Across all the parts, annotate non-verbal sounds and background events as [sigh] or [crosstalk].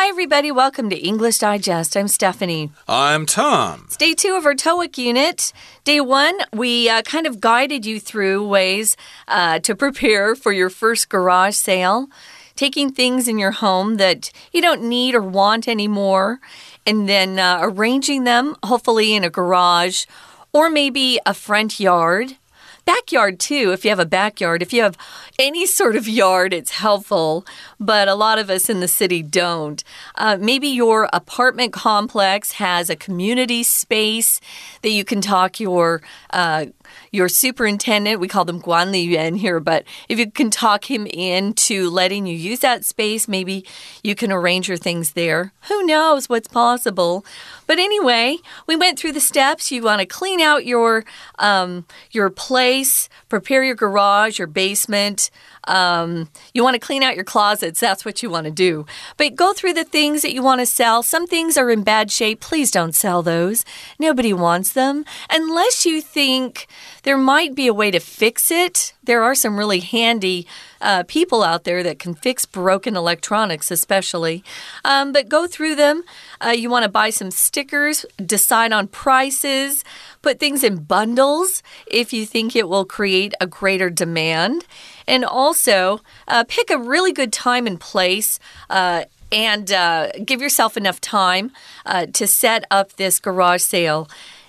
Hi, everybody. Welcome to English Digest. I'm Stephanie. I'm Tom. It's day two of our TOEIC unit. Day one, we uh, kind of guided you through ways uh, to prepare for your first garage sale, taking things in your home that you don't need or want anymore, and then uh, arranging them, hopefully in a garage or maybe a front yard backyard too if you have a backyard. If you have any sort of yard it's helpful but a lot of us in the city don't. Uh, maybe your apartment complex has a community space that you can talk your uh, your superintendent, we call them Guan Li Yuan here, but if you can talk him into letting you use that space, maybe you can arrange your things there. Who knows what's possible? But anyway, we went through the steps. You want to clean out your um, your place, prepare your garage, your basement. Um, you want to clean out your closets. That's what you want to do. But go through the things that you want to sell. Some things are in bad shape. Please don't sell those. Nobody wants them unless you think there might be a way to fix it. There are some really handy uh, people out there that can fix broken electronics, especially. Um, but go through them. Uh, you want to buy some stickers, decide on prices, put things in bundles if you think it will create a greater demand. And also uh, pick a really good time and place. Uh, and uh, give yourself enough time uh, to set up this garage sale.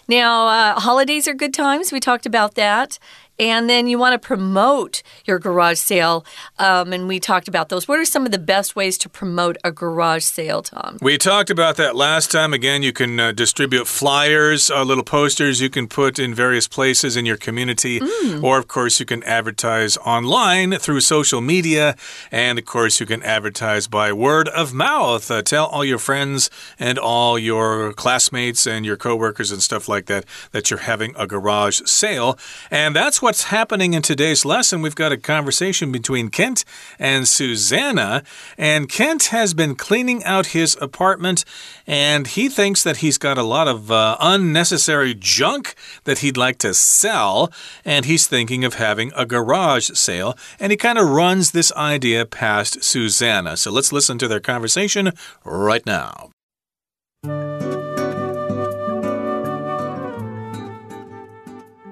Now, uh, holidays are good times. We talked about that and then you want to promote your garage sale. Um, and we talked about those. What are some of the best ways to promote a garage sale, Tom? We talked about that last time. Again, you can uh, distribute flyers, uh, little posters you can put in various places in your community. Mm. Or, of course, you can advertise online through social media. And, of course, you can advertise by word of mouth. Uh, tell all your friends and all your classmates and your coworkers and stuff like that that you're having a garage sale. And that's what what's happening in today's lesson. We've got a conversation between Kent and Susanna, and Kent has been cleaning out his apartment, and he thinks that he's got a lot of uh, unnecessary junk that he'd like to sell, and he's thinking of having a garage sale, and he kind of runs this idea past Susanna. So let's listen to their conversation right now.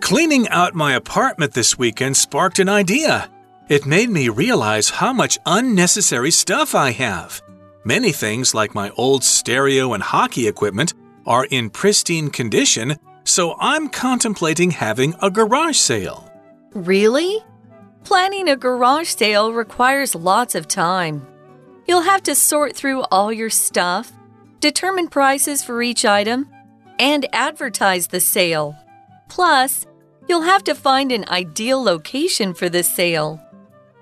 Cleaning out my apartment this weekend sparked an idea. It made me realize how much unnecessary stuff I have. Many things, like my old stereo and hockey equipment, are in pristine condition, so I'm contemplating having a garage sale. Really? Planning a garage sale requires lots of time. You'll have to sort through all your stuff, determine prices for each item, and advertise the sale. Plus, You'll have to find an ideal location for this sale.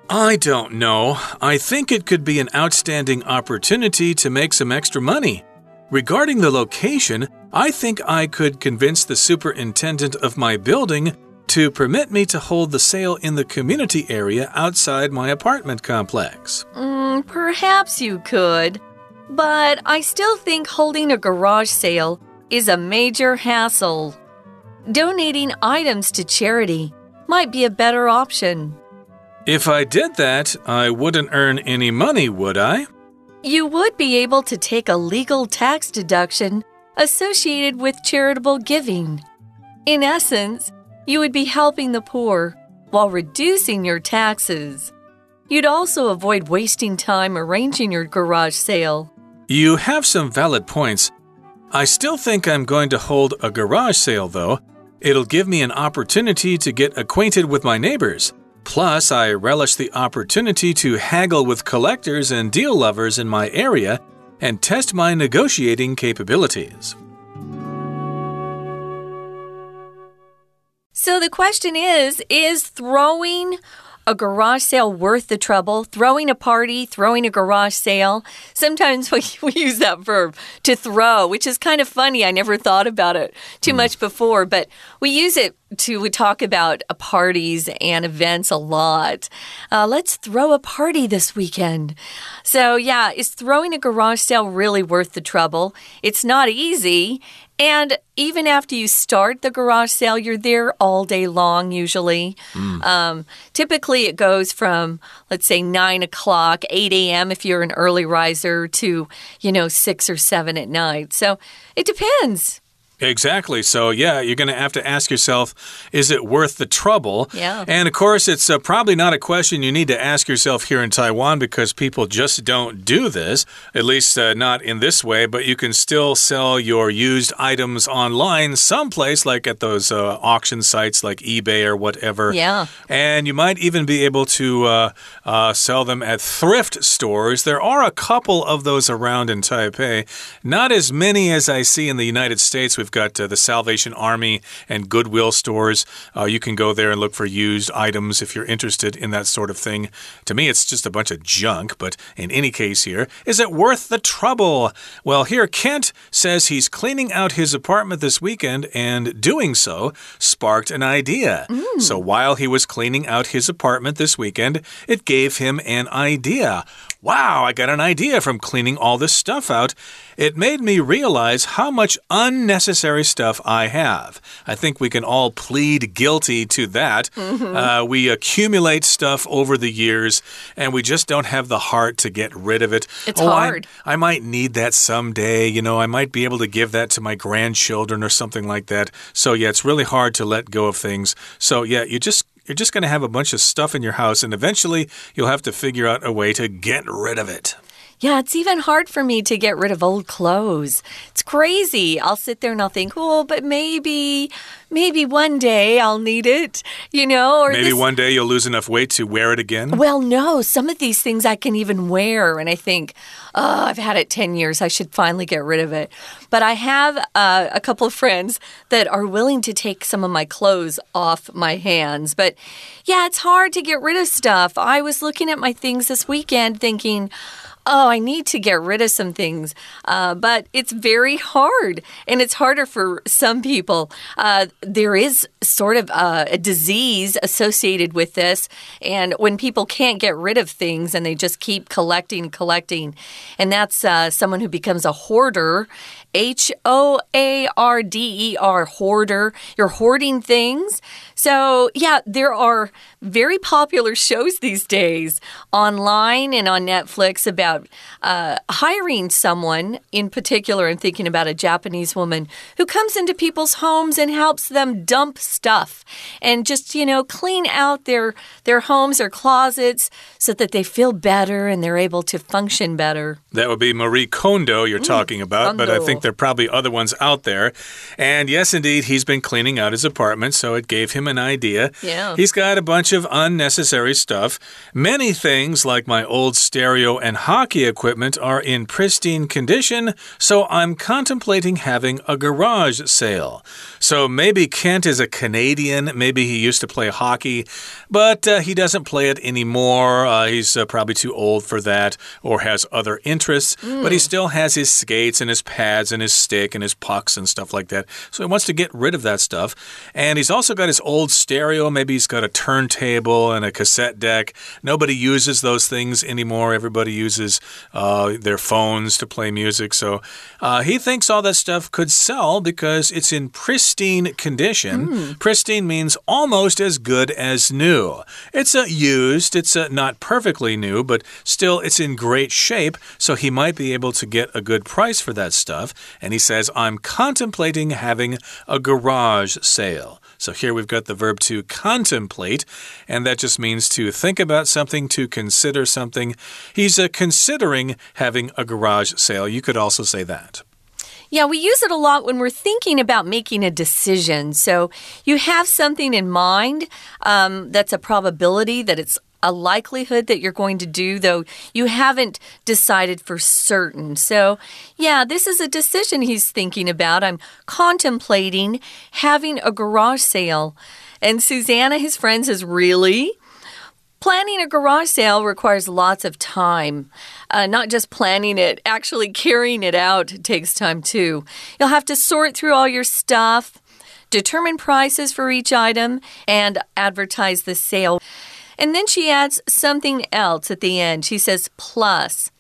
I don't know. I think it could be an outstanding opportunity to make some extra money. Regarding the location, I think I could convince the superintendent of my building to permit me to hold the sale in the community area outside my apartment complex. Mm, perhaps you could, but I still think holding a garage sale is a major hassle. Donating items to charity might be a better option. If I did that, I wouldn't earn any money, would I? You would be able to take a legal tax deduction associated with charitable giving. In essence, you would be helping the poor while reducing your taxes. You'd also avoid wasting time arranging your garage sale. You have some valid points. I still think I'm going to hold a garage sale, though. It'll give me an opportunity to get acquainted with my neighbors. Plus, I relish the opportunity to haggle with collectors and deal lovers in my area and test my negotiating capabilities. So the question is Is throwing a garage sale worth the trouble? Throwing a party, throwing a garage sale. Sometimes [laughs] we, we use that verb to throw, which is kind of funny. I never thought about it too mm. much before, but we use it to we talk about uh, parties and events a lot. Uh, let's throw a party this weekend. So, yeah, is throwing a garage sale really worth the trouble? It's not easy. And even after you start the garage sale, you're there all day long, usually. Mm. Um, typically, it goes from, let's say, 9 o'clock, 8 a.m. if you're an early riser, to, you know, 6 or 7 at night. So it depends. Exactly. So, yeah, you're going to have to ask yourself, is it worth the trouble? Yeah. And of course, it's uh, probably not a question you need to ask yourself here in Taiwan because people just don't do this, at least uh, not in this way. But you can still sell your used items online someplace, like at those uh, auction sites like eBay or whatever. Yeah. And you might even be able to uh, uh, sell them at thrift stores. There are a couple of those around in Taipei, not as many as I see in the United States. We've got uh, the Salvation Army and Goodwill stores. Uh, you can go there and look for used items if you're interested in that sort of thing. To me, it's just a bunch of junk, but in any case, here, is it worth the trouble? Well, here, Kent says he's cleaning out his apartment this weekend, and doing so sparked an idea. Mm. So while he was cleaning out his apartment this weekend, it gave him an idea. Wow, I got an idea from cleaning all this stuff out. It made me realize how much unnecessary stuff I have. I think we can all plead guilty to that. Mm -hmm. uh, we accumulate stuff over the years and we just don't have the heart to get rid of it. It's oh, hard. I, I might need that someday. You know, I might be able to give that to my grandchildren or something like that. So, yeah, it's really hard to let go of things. So, yeah, you just you're just going to have a bunch of stuff in your house, and eventually you'll have to figure out a way to get rid of it. Yeah, it's even hard for me to get rid of old clothes. It's crazy. I'll sit there and I'll think, oh, but maybe, maybe one day I'll need it, you know? Or maybe this... one day you'll lose enough weight to wear it again. Well, no, some of these things I can even wear, and I think, oh, I've had it 10 years. I should finally get rid of it. But I have uh, a couple of friends that are willing to take some of my clothes off my hands. But yeah, it's hard to get rid of stuff. I was looking at my things this weekend thinking, oh, I need to get rid of some things. Uh, but it's very hard, and it's harder for some people. Uh, there is sort of a, a, disease associated with this, and when people can't get rid of things and they just keep collecting, collecting, and that's uh, someone who becomes a hoarder. H O A R D E R, hoarder. You're hoarding things. So, yeah, there are very popular shows these days online and on Netflix about uh, hiring someone in particular and thinking about a Japanese woman who comes into people's homes and helps them dump stuff and just, you know, clean out their, their homes or closets so that they feel better and they're able to function better. That would be Marie Kondo you're mm, talking about, Kondo. but I think there are probably other ones out there. And yes, indeed, he's been cleaning out his apartment, so it gave him an idea. Yeah. He's got a bunch of unnecessary stuff. Many things, like my old stereo and hockey equipment, are in pristine condition, so I'm contemplating having a garage sale. So maybe Kent is a Canadian, maybe he used to play hockey, but uh, he doesn't play it anymore. Uh, he's uh, probably too old for that or has other interests, mm. but he still has his skates and his pads and his stick and his pucks and stuff like that. So he wants to get rid of that stuff. And he's also got his old stereo. Maybe he's got a turntable and a cassette deck. Nobody uses those things anymore. Everybody uses uh, their phones to play music. So uh, he thinks all that stuff could sell because it's in pristine condition. Mm. Pristine means almost as good as new. It's a used, it's not perfectly new, but still it's in great shape. So he might be able to get a good price for that stuff. And he says, I'm contemplating having a garage sale. So here we've got the verb to contemplate, and that just means to think about something, to consider something. He's uh, considering having a garage sale. You could also say that. Yeah, we use it a lot when we're thinking about making a decision. So you have something in mind um, that's a probability that it's a likelihood that you're going to do, though you haven't decided for certain. So, yeah, this is a decision he's thinking about. I'm contemplating having a garage sale. And Susanna, his friend, says, Really? Planning a garage sale requires lots of time. Uh, not just planning it, actually carrying it out takes time too. You'll have to sort through all your stuff determine prices for each item, and advertise the sale. And then she adds something else at the end. She says, plus.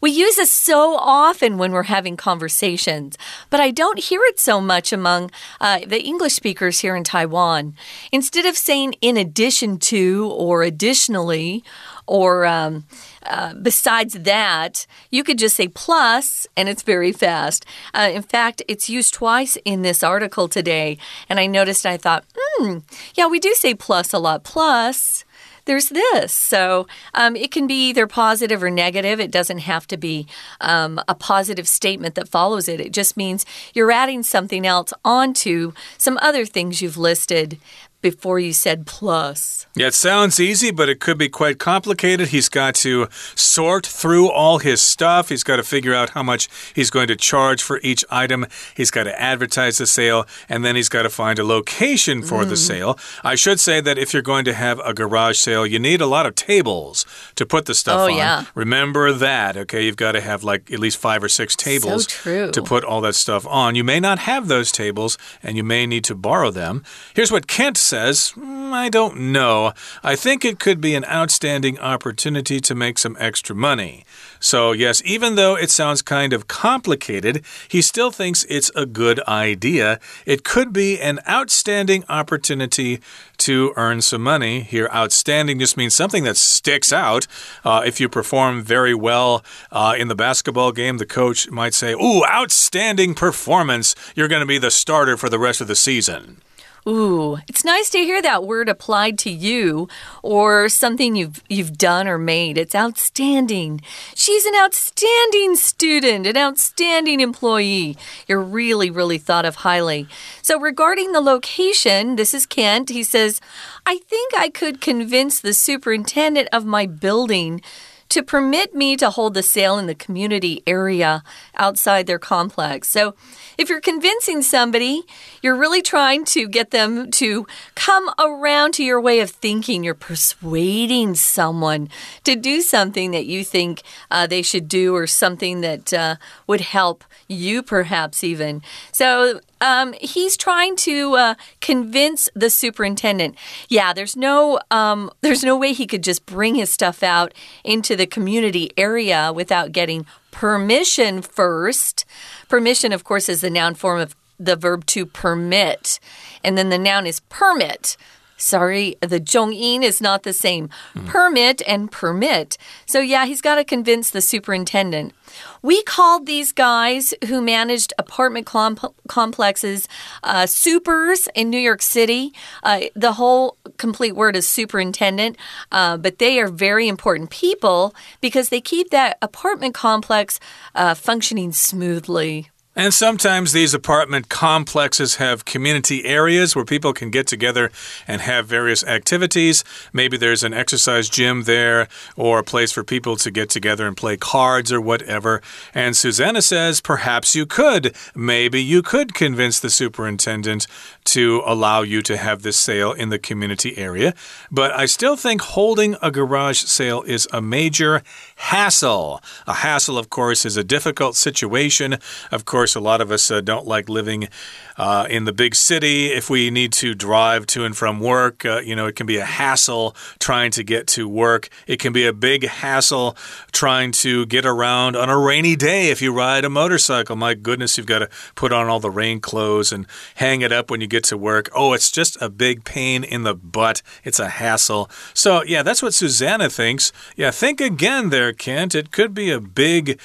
We use this so often when we're having conversations, but I don't hear it so much among uh, the English speakers here in Taiwan. Instead of saying in addition to or additionally or um, uh, besides that, you could just say plus, and it's very fast. Uh, in fact, it's used twice in this article today, and I noticed I thought, hmm, yeah, we do say plus a lot. Plus there's this. So um, it can be either positive or negative. It doesn't have to be um, a positive statement that follows it. It just means you're adding something else onto some other things you've listed before you said plus. Yeah, it sounds easy, but it could be quite complicated. He's got to sort through all his stuff. He's got to figure out how much he's going to charge for each item. He's got to advertise the sale, and then he's got to find a location for mm. the sale. I should say that if you're going to have a garage sale, you need a lot of tables to put the stuff oh, on. Yeah. Remember that, okay? You've got to have like at least five or six tables so to put all that stuff on. You may not have those tables, and you may need to borrow them. Here's what Kent says mm, I don't know. I think it could be an outstanding opportunity to make some extra money. So, yes, even though it sounds kind of complicated, he still thinks it's a good idea. It could be an outstanding opportunity to earn some money. Here, outstanding just means something that sticks out. Uh, if you perform very well uh, in the basketball game, the coach might say, Ooh, outstanding performance. You're going to be the starter for the rest of the season. Ooh, it's nice to hear that word applied to you or something you've you've done or made. It's outstanding. She's an outstanding student, an outstanding employee. You're really really thought of highly. So regarding the location, this is Kent. He says, "I think I could convince the superintendent of my building to permit me to hold the sale in the community area outside their complex." So if you're convincing somebody, you're really trying to get them to come around to your way of thinking. You're persuading someone to do something that you think uh, they should do or something that uh, would help you, perhaps even. So, um, he's trying to uh, convince the superintendent. Yeah, there's no um, [laughs] there's no way he could just bring his stuff out into the community area without getting permission first. Permission, of course, is the noun form of the verb to permit, and then the noun is permit. Sorry, the zhongyin is not the same. Mm. Permit and permit. So, yeah, he's got to convince the superintendent. We called these guys who managed apartment complexes uh, supers in New York City. Uh, the whole complete word is superintendent, uh, but they are very important people because they keep that apartment complex uh, functioning smoothly. And sometimes these apartment complexes have community areas where people can get together and have various activities. Maybe there's an exercise gym there or a place for people to get together and play cards or whatever. And Susanna says perhaps you could. Maybe you could convince the superintendent to allow you to have this sale in the community area. But I still think holding a garage sale is a major hassle. A hassle, of course, is a difficult situation. Of course, a lot of us uh, don't like living uh, in the big city. If we need to drive to and from work, uh, you know, it can be a hassle trying to get to work. It can be a big hassle trying to get around on a rainy day if you ride a motorcycle. My goodness, you've got to put on all the rain clothes and hang it up when you get to work. Oh, it's just a big pain in the butt. It's a hassle. So, yeah, that's what Susanna thinks. Yeah, think again there, Kent. It could be a big,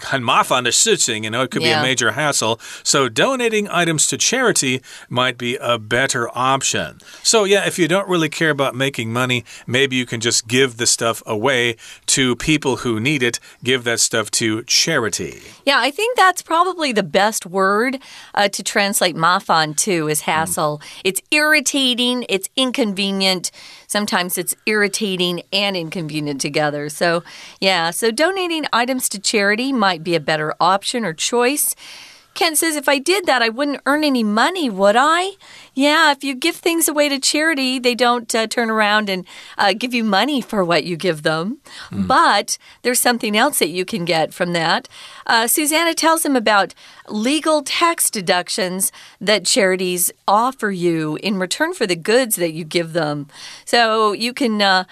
很麻烦的事情, [laughs] you know, it could yeah. be a major hassle. So, donating items comes to charity might be a better option. So, yeah, if you don't really care about making money, maybe you can just give the stuff away to people who need it, give that stuff to charity. Yeah, I think that's probably the best word uh, to translate mafan to is hassle. Mm. It's irritating, it's inconvenient. Sometimes it's irritating and inconvenient together. So, yeah, so donating items to charity might be a better option or choice. Ken says, if I did that, I wouldn't earn any money, would I? Yeah, if you give things away to charity, they don't uh, turn around and uh, give you money for what you give them. Mm. But there's something else that you can get from that. Uh, Susanna tells him about legal tax deductions that charities offer you in return for the goods that you give them. So you can uh,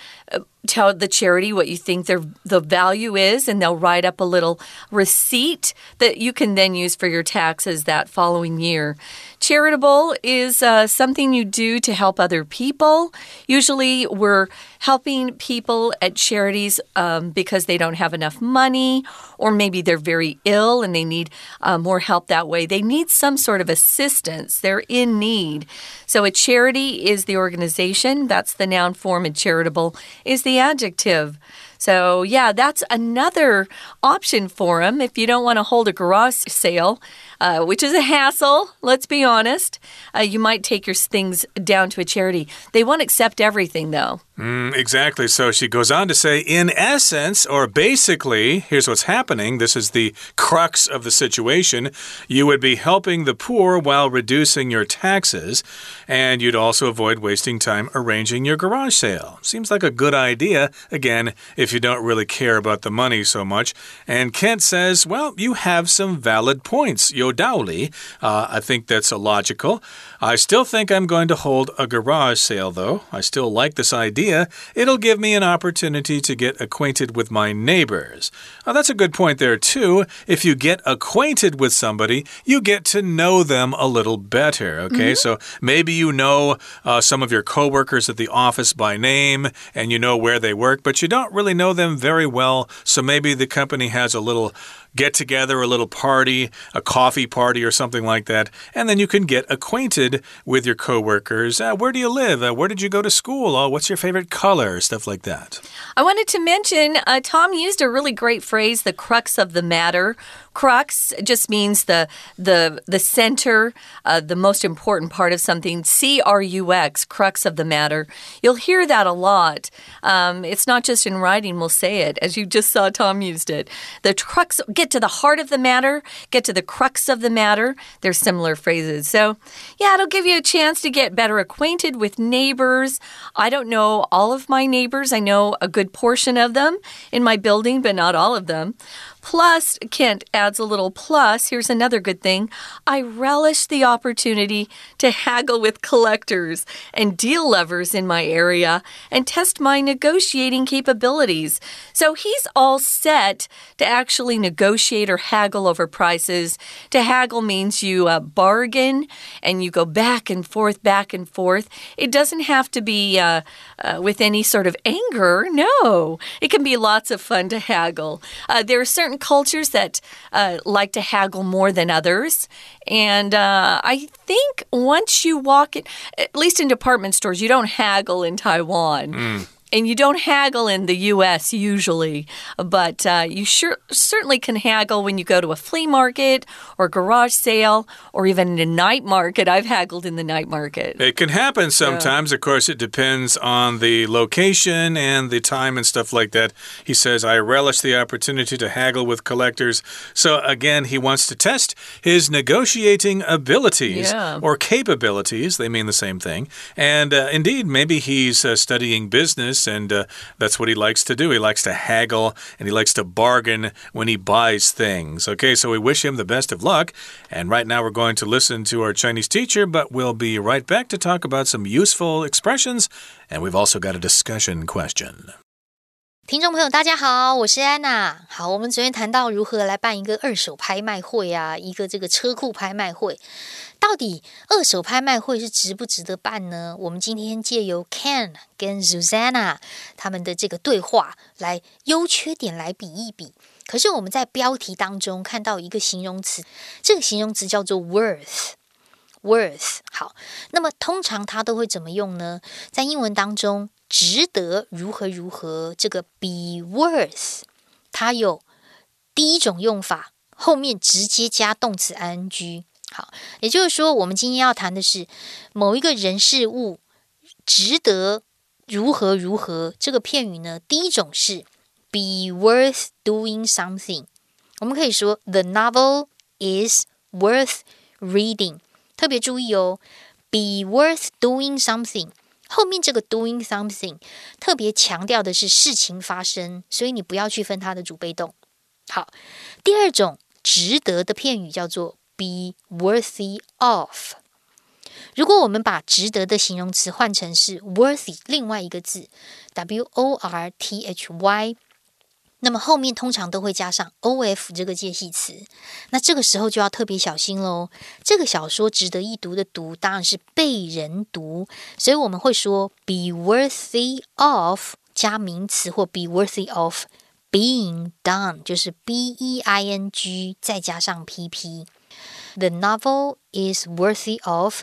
tell the charity what you think their the value is and they'll write up a little receipt that you can then use for your taxes that following year. Charitable is uh, something you do to help other people. Usually, we're helping people at charities um, because they don't have enough money, or maybe they're very ill and they need uh, more help that way. They need some sort of assistance, they're in need. So, a charity is the organization, that's the noun form, and charitable is the adjective. So, yeah, that's another option for them if you don't want to hold a garage sale, uh, which is a hassle, let's be honest. Uh, you might take your things down to a charity. They won't accept everything, though. Mm, exactly. So she goes on to say, in essence, or basically, here's what's happening. This is the crux of the situation. You would be helping the poor while reducing your taxes, and you'd also avoid wasting time arranging your garage sale. Seems like a good idea, again, if you don't really care about the money so much. And Kent says, well, you have some valid points, Yodauli. Uh, I think that's logical. I still think I'm going to hold a garage sale, though. I still like this idea. It'll give me an opportunity to get acquainted with my neighbors. Oh, that's a good point there, too. If you get acquainted with somebody, you get to know them a little better, okay? Mm -hmm. So maybe you know uh, some of your coworkers at the office by name and you know where they work, but you don't really know them very well. So maybe the company has a little get together, a little party, a coffee party or something like that, and then you can get acquainted with your coworkers. Uh, where do you live? Uh, where did you go to school? Oh, what's your favorite color? Stuff like that. I wanted to mention uh, Tom used a really great phrase, the crux of the matter. Crux just means the the the center, uh, the most important part of something. C R U X, crux of the matter. You'll hear that a lot. Um, it's not just in writing. We'll say it as you just saw Tom used it. The crux. Get to the heart of the matter. Get to the crux of the matter. They're similar phrases. So yeah, it'll give you a chance to get better acquainted with neighbors. I don't know all of my neighbors. I know a good portion of them in my building, but not all of them. Plus, Kent adds a little plus. Here's another good thing I relish the opportunity to haggle with collectors and deal lovers in my area and test my negotiating capabilities. So he's all set to actually negotiate or haggle over prices. To haggle means you uh, bargain and you go back and forth, back and forth. It doesn't have to be uh, uh, with any sort of anger. No, it can be lots of fun to haggle. Uh, there are certain cultures that uh, like to haggle more than others. And uh, I think once you walk in, at least in department stores, you don't haggle in Taiwan. Mm. And you don't haggle in the U.S. usually, but uh, you sure certainly can haggle when you go to a flea market or garage sale or even a night market. I've haggled in the night market. It can happen sometimes. Yeah. Of course, it depends on the location and the time and stuff like that. He says, I relish the opportunity to haggle with collectors. So, again, he wants to test his negotiating abilities yeah. or capabilities. They mean the same thing. And uh, indeed, maybe he's uh, studying business business, and uh, that's what he likes to do. He likes to haggle and he likes to bargain when he buys things. Okay, so we wish him the best of luck. And right now we're going to listen to our Chinese teacher, but we'll be right back to talk about some useful expressions. And we've also got a discussion question. 听众朋友，大家好，我是安娜。好，我们昨天谈到如何来办一个二手拍卖会啊，一个这个车库拍卖会。 到底二手拍卖会是值不值得办呢？我们今天借由 Ken 跟 Susanna 他们的这个对话来优缺点来比一比。可是我们在标题当中看到一个形容词，这个形容词叫做 worth。worth 好，那么通常它都会怎么用呢？在英文当中。值得如何如何？这个 be worth，它有第一种用法，后面直接加动词 ing。好，也就是说，我们今天要谈的是某一个人事物值得如何如何。这个片语呢，第一种是 be worth doing something。我们可以说 the novel is worth reading。特别注意哦。Be worth doing something。后面这个 doing something 特别强调的是事情发生，所以你不要去分它的主被动。好，第二种值得的片语叫做 be worthy of。如果我们把值得的形容词换成是 worthy 另外一个字 w o r t h y，那么后面通常都会加上 o f 这个介系词。那这个时候就要特别小心喽。这个小说值得一读的读当然是被人读，所以我们会说 be worthy of 加名词或 be worthy of being done，就是 b e i n g 再加上 p p。The novel is worthy of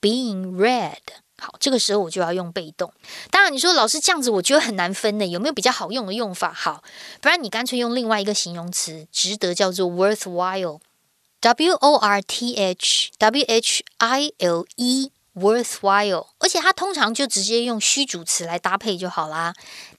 being read。好，这个时候我就要用被动。当然，你说老师这样子，我觉得很难分呢。有没有比较好用的用法？好，不然你干脆用另外一个形容词，值得叫做 worthwhile，w o r t h w h i l e，worthwhile。而且它通常就直接用虚主词来搭配就好啦。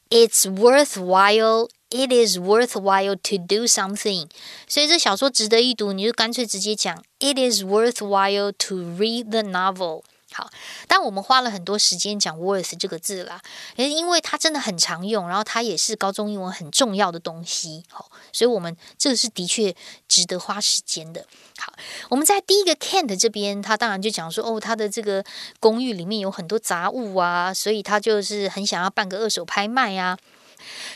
It's worthwhile. It is worthwhile to do something，所以这小说值得一读，你就干脆直接讲 It is worthwhile to read the novel。好，但我们花了很多时间讲 worth 这个字啦，也因为它真的很常用，然后它也是高中英文很重要的东西。好，所以我们这个是的确值得花时间的。好，我们在第一个 can't 这边，他当然就讲说，哦，他的这个公寓里面有很多杂物啊，所以他就是很想要办个二手拍卖啊。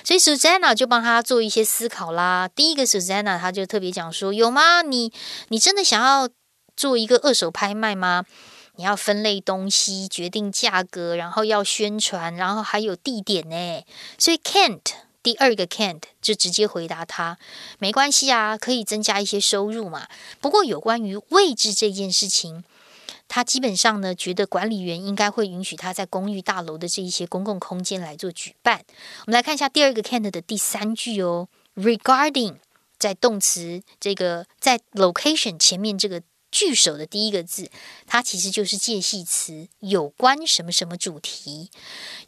所以 Susanna 就帮他做一些思考啦。第一个 Susanna 他就特别讲说：“有吗？你你真的想要做一个二手拍卖吗？你要分类东西，决定价格，然后要宣传，然后还有地点呢。”所以 Kent 第二个 Kent 就直接回答他：“没关系啊，可以增加一些收入嘛。不过有关于位置这件事情。”他基本上呢，觉得管理员应该会允许他在公寓大楼的这一些公共空间来做举办。我们来看一下第二个 can 的第三句哦，regarding 在动词这个在 location 前面这个句首的第一个字，它其实就是介系词，有关什么什么主题。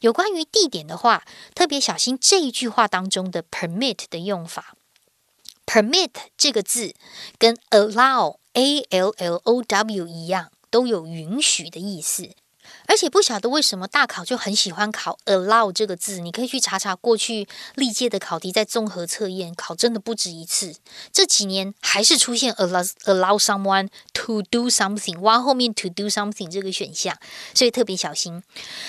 有关于地点的话，特别小心这一句话当中的 permit 的用法。permit 这个字跟 allow a l l o w 一样。都有允许的意思。而且不晓得为什么大考就很喜欢考 allow 这个字，你可以去查查过去历届的考题，在综合测验考真的不止一次。这几年还是出现 allow allow someone to do something，挖后面 to do something 这个选项，所以特别小心。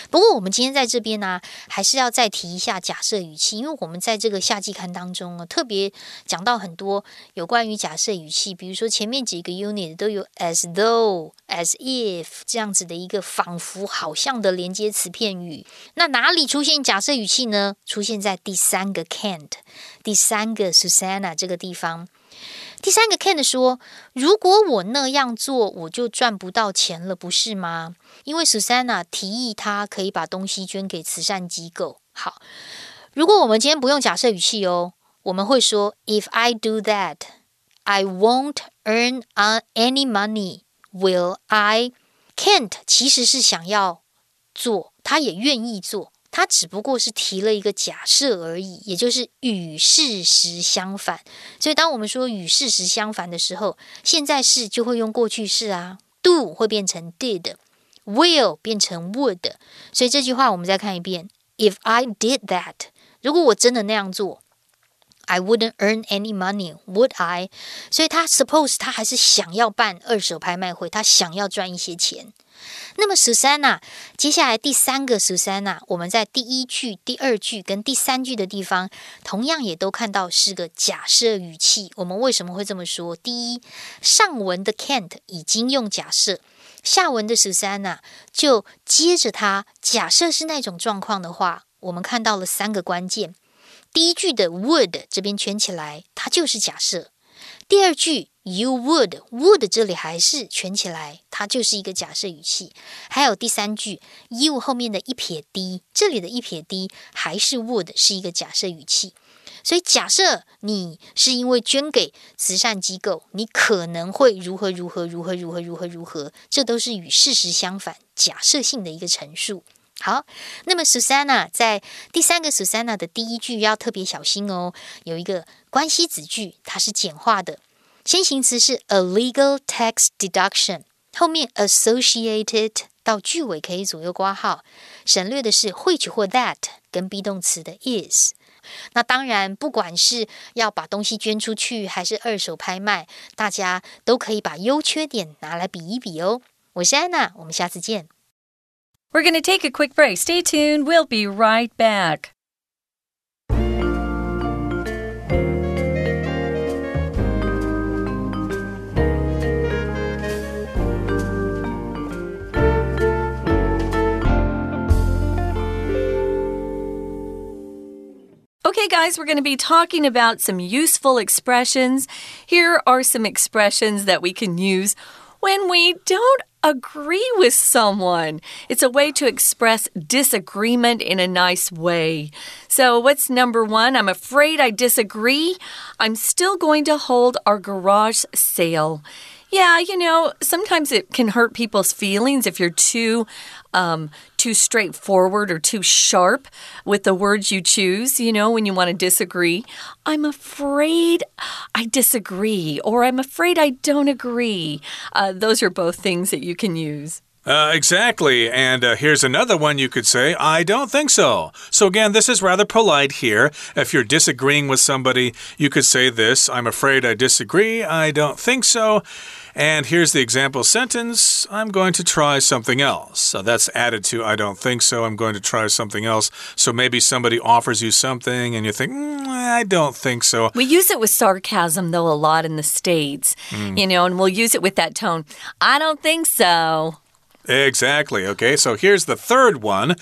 不过我们今天在这边呢，还是要再提一下假设语气，因为我们在这个夏季刊当中啊，特别讲到很多有关于假设语气，比如说前面几个 unit 都有 as though、as if 这样子的一个仿佛。好像的连接词片语，那哪里出现假设语气呢？出现在第三个 can't，第三个 Susanna 这个地方。第三个 can't 说：“如果我那样做，我就赚不到钱了，不是吗？”因为 Susanna 提议他可以把东西捐给慈善机构。好，如果我们今天不用假设语气哦，我们会说：“If I do that, I won't earn any money, will I？” Kent 其实是想要做，他也愿意做，他只不过是提了一个假设而已，也就是与事实相反。所以，当我们说与事实相反的时候，现在式就会用过去式啊，do 会变成 did，will 变成 would。所以这句话我们再看一遍：If I did that，如果我真的那样做。I wouldn't earn any money, would I？所以他 suppose 他还是想要办二手拍卖会，他想要赚一些钱。那么 Susanna，接下来第三个 Susanna，我们在第一句、第二句跟第三句的地方，同样也都看到是个假设语气。我们为什么会这么说？第一，上文的 Kent 已经用假设，下文的 Susanna 就接着他假设是那种状况的话，我们看到了三个关键。第一句的 would 这边圈起来，它就是假设。第二句 you would would 这里还是圈起来，它就是一个假设语气。还有第三句 you 后面的一撇 d，这里的一撇 d 还是 would 是一个假设语气。所以假设你是因为捐给慈善机构，你可能会如何如何如何如何如何如何，这都是与事实相反、假设性的一个陈述。好，那么 Susanna 在第三个 Susanna 的第一句要特别小心哦，有一个关系子句，它是简化的，先行词是 a legal tax deduction，后面 associated 到句尾可以左右挂号，省略的是 which 或 that 跟 be 动词的 is。那当然，不管是要把东西捐出去，还是二手拍卖，大家都可以把优缺点拿来比一比哦。我是安娜，我们下次见。We're going to take a quick break. Stay tuned. We'll be right back. Okay, guys, we're going to be talking about some useful expressions. Here are some expressions that we can use when we don't agree with someone. It's a way to express disagreement in a nice way. So, what's number one? I'm afraid I disagree. I'm still going to hold our garage sale. Yeah, you know, sometimes it can hurt people's feelings if you're too um, too straightforward or too sharp with the words you choose, you know, when you want to disagree. I'm afraid I disagree, or I'm afraid I don't agree. Uh, those are both things that you can use. Uh, exactly. And uh, here's another one you could say, I don't think so. So, again, this is rather polite here. If you're disagreeing with somebody, you could say this I'm afraid I disagree. I don't think so. And here's the example sentence I'm going to try something else. So that's added to I don't think so. I'm going to try something else. So maybe somebody offers you something and you think, mm, I don't think so. We use it with sarcasm, though, a lot in the States, mm. you know, and we'll use it with that tone. I don't think so. Exactly. Okay, so here's the third one.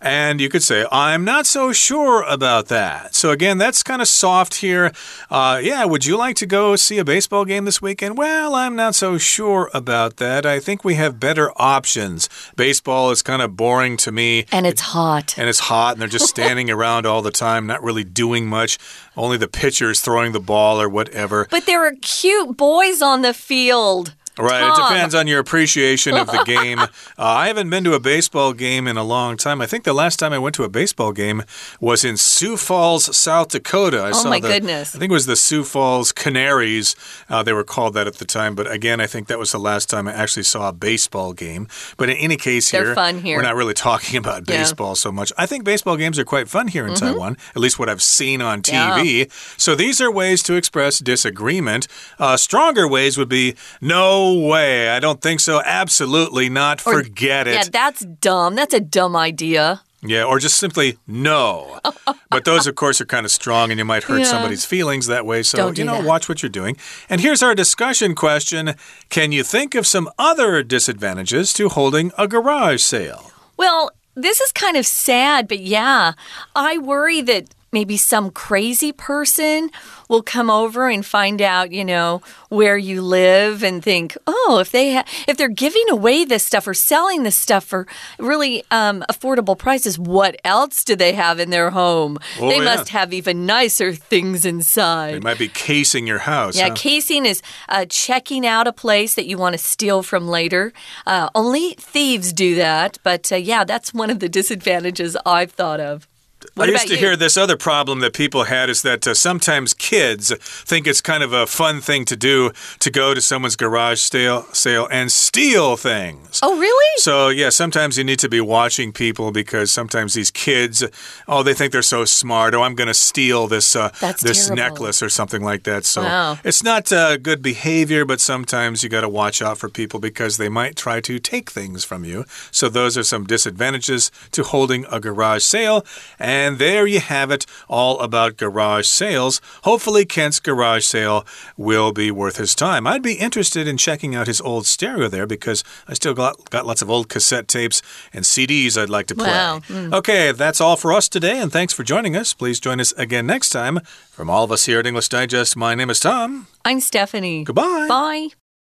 And you could say, I'm not so sure about that. So, again, that's kind of soft here. Uh, yeah, would you like to go see a baseball game this weekend? Well, I'm not so sure about that. I think we have better options. Baseball is kind of boring to me. And it's hot. And it's hot, and they're just standing [laughs] around all the time, not really doing much. Only the pitchers throwing the ball or whatever. But there are cute boys on the field. Right. Tom. It depends on your appreciation of the game. [laughs] uh, I haven't been to a baseball game in a long time. I think the last time I went to a baseball game was in Sioux Falls, South Dakota. I oh, saw my the, goodness. I think it was the Sioux Falls Canaries. Uh, they were called that at the time. But again, I think that was the last time I actually saw a baseball game. But in any case, here, fun here. we're not really talking [laughs] about baseball yeah. so much. I think baseball games are quite fun here in mm -hmm. Taiwan, at least what I've seen on TV. Yeah. So these are ways to express disagreement. Uh, stronger ways would be no way. I don't think so. Absolutely not. Or, Forget it. Yeah, that's dumb. That's a dumb idea. Yeah, or just simply no. [laughs] but those, of course, are kind of strong and you might hurt yeah. somebody's feelings that way. So, you know, that. watch what you're doing. And here's our discussion question Can you think of some other disadvantages to holding a garage sale? Well, this is kind of sad, but yeah, I worry that maybe some crazy person will come over and find out, you know, where you live and think, oh, if they if they're giving away this stuff or selling this stuff for really um, affordable prices, what else do they have in their home? Oh, they yeah. must have even nicer things inside. They might be casing your house. Yeah, huh? casing is uh, checking out a place that you want to steal from later. Uh, only thieves do that, but uh, yeah, that's one of the disadvantages I've thought of. What I used to you? hear this other problem that people had is that uh, sometimes kids think it's kind of a fun thing to do to go to someone's garage sale, sale and steal things. Oh, really? So, yeah, sometimes you need to be watching people because sometimes these kids, oh, they think they're so smart. Oh, I'm going to steal this uh, this terrible. necklace or something like that. So, wow. it's not uh, good behavior, but sometimes you got to watch out for people because they might try to take things from you. So, those are some disadvantages to holding a garage sale. And there you have it, all about garage sales. Hopefully, Kent's garage sale will be worth his time. I'd be interested in checking out his old stereo there because I still got, got lots of old cassette tapes and CDs I'd like to play. Wow. Mm. Okay, that's all for us today, and thanks for joining us. Please join us again next time. From all of us here at English Digest, my name is Tom. I'm Stephanie. Goodbye. Bye.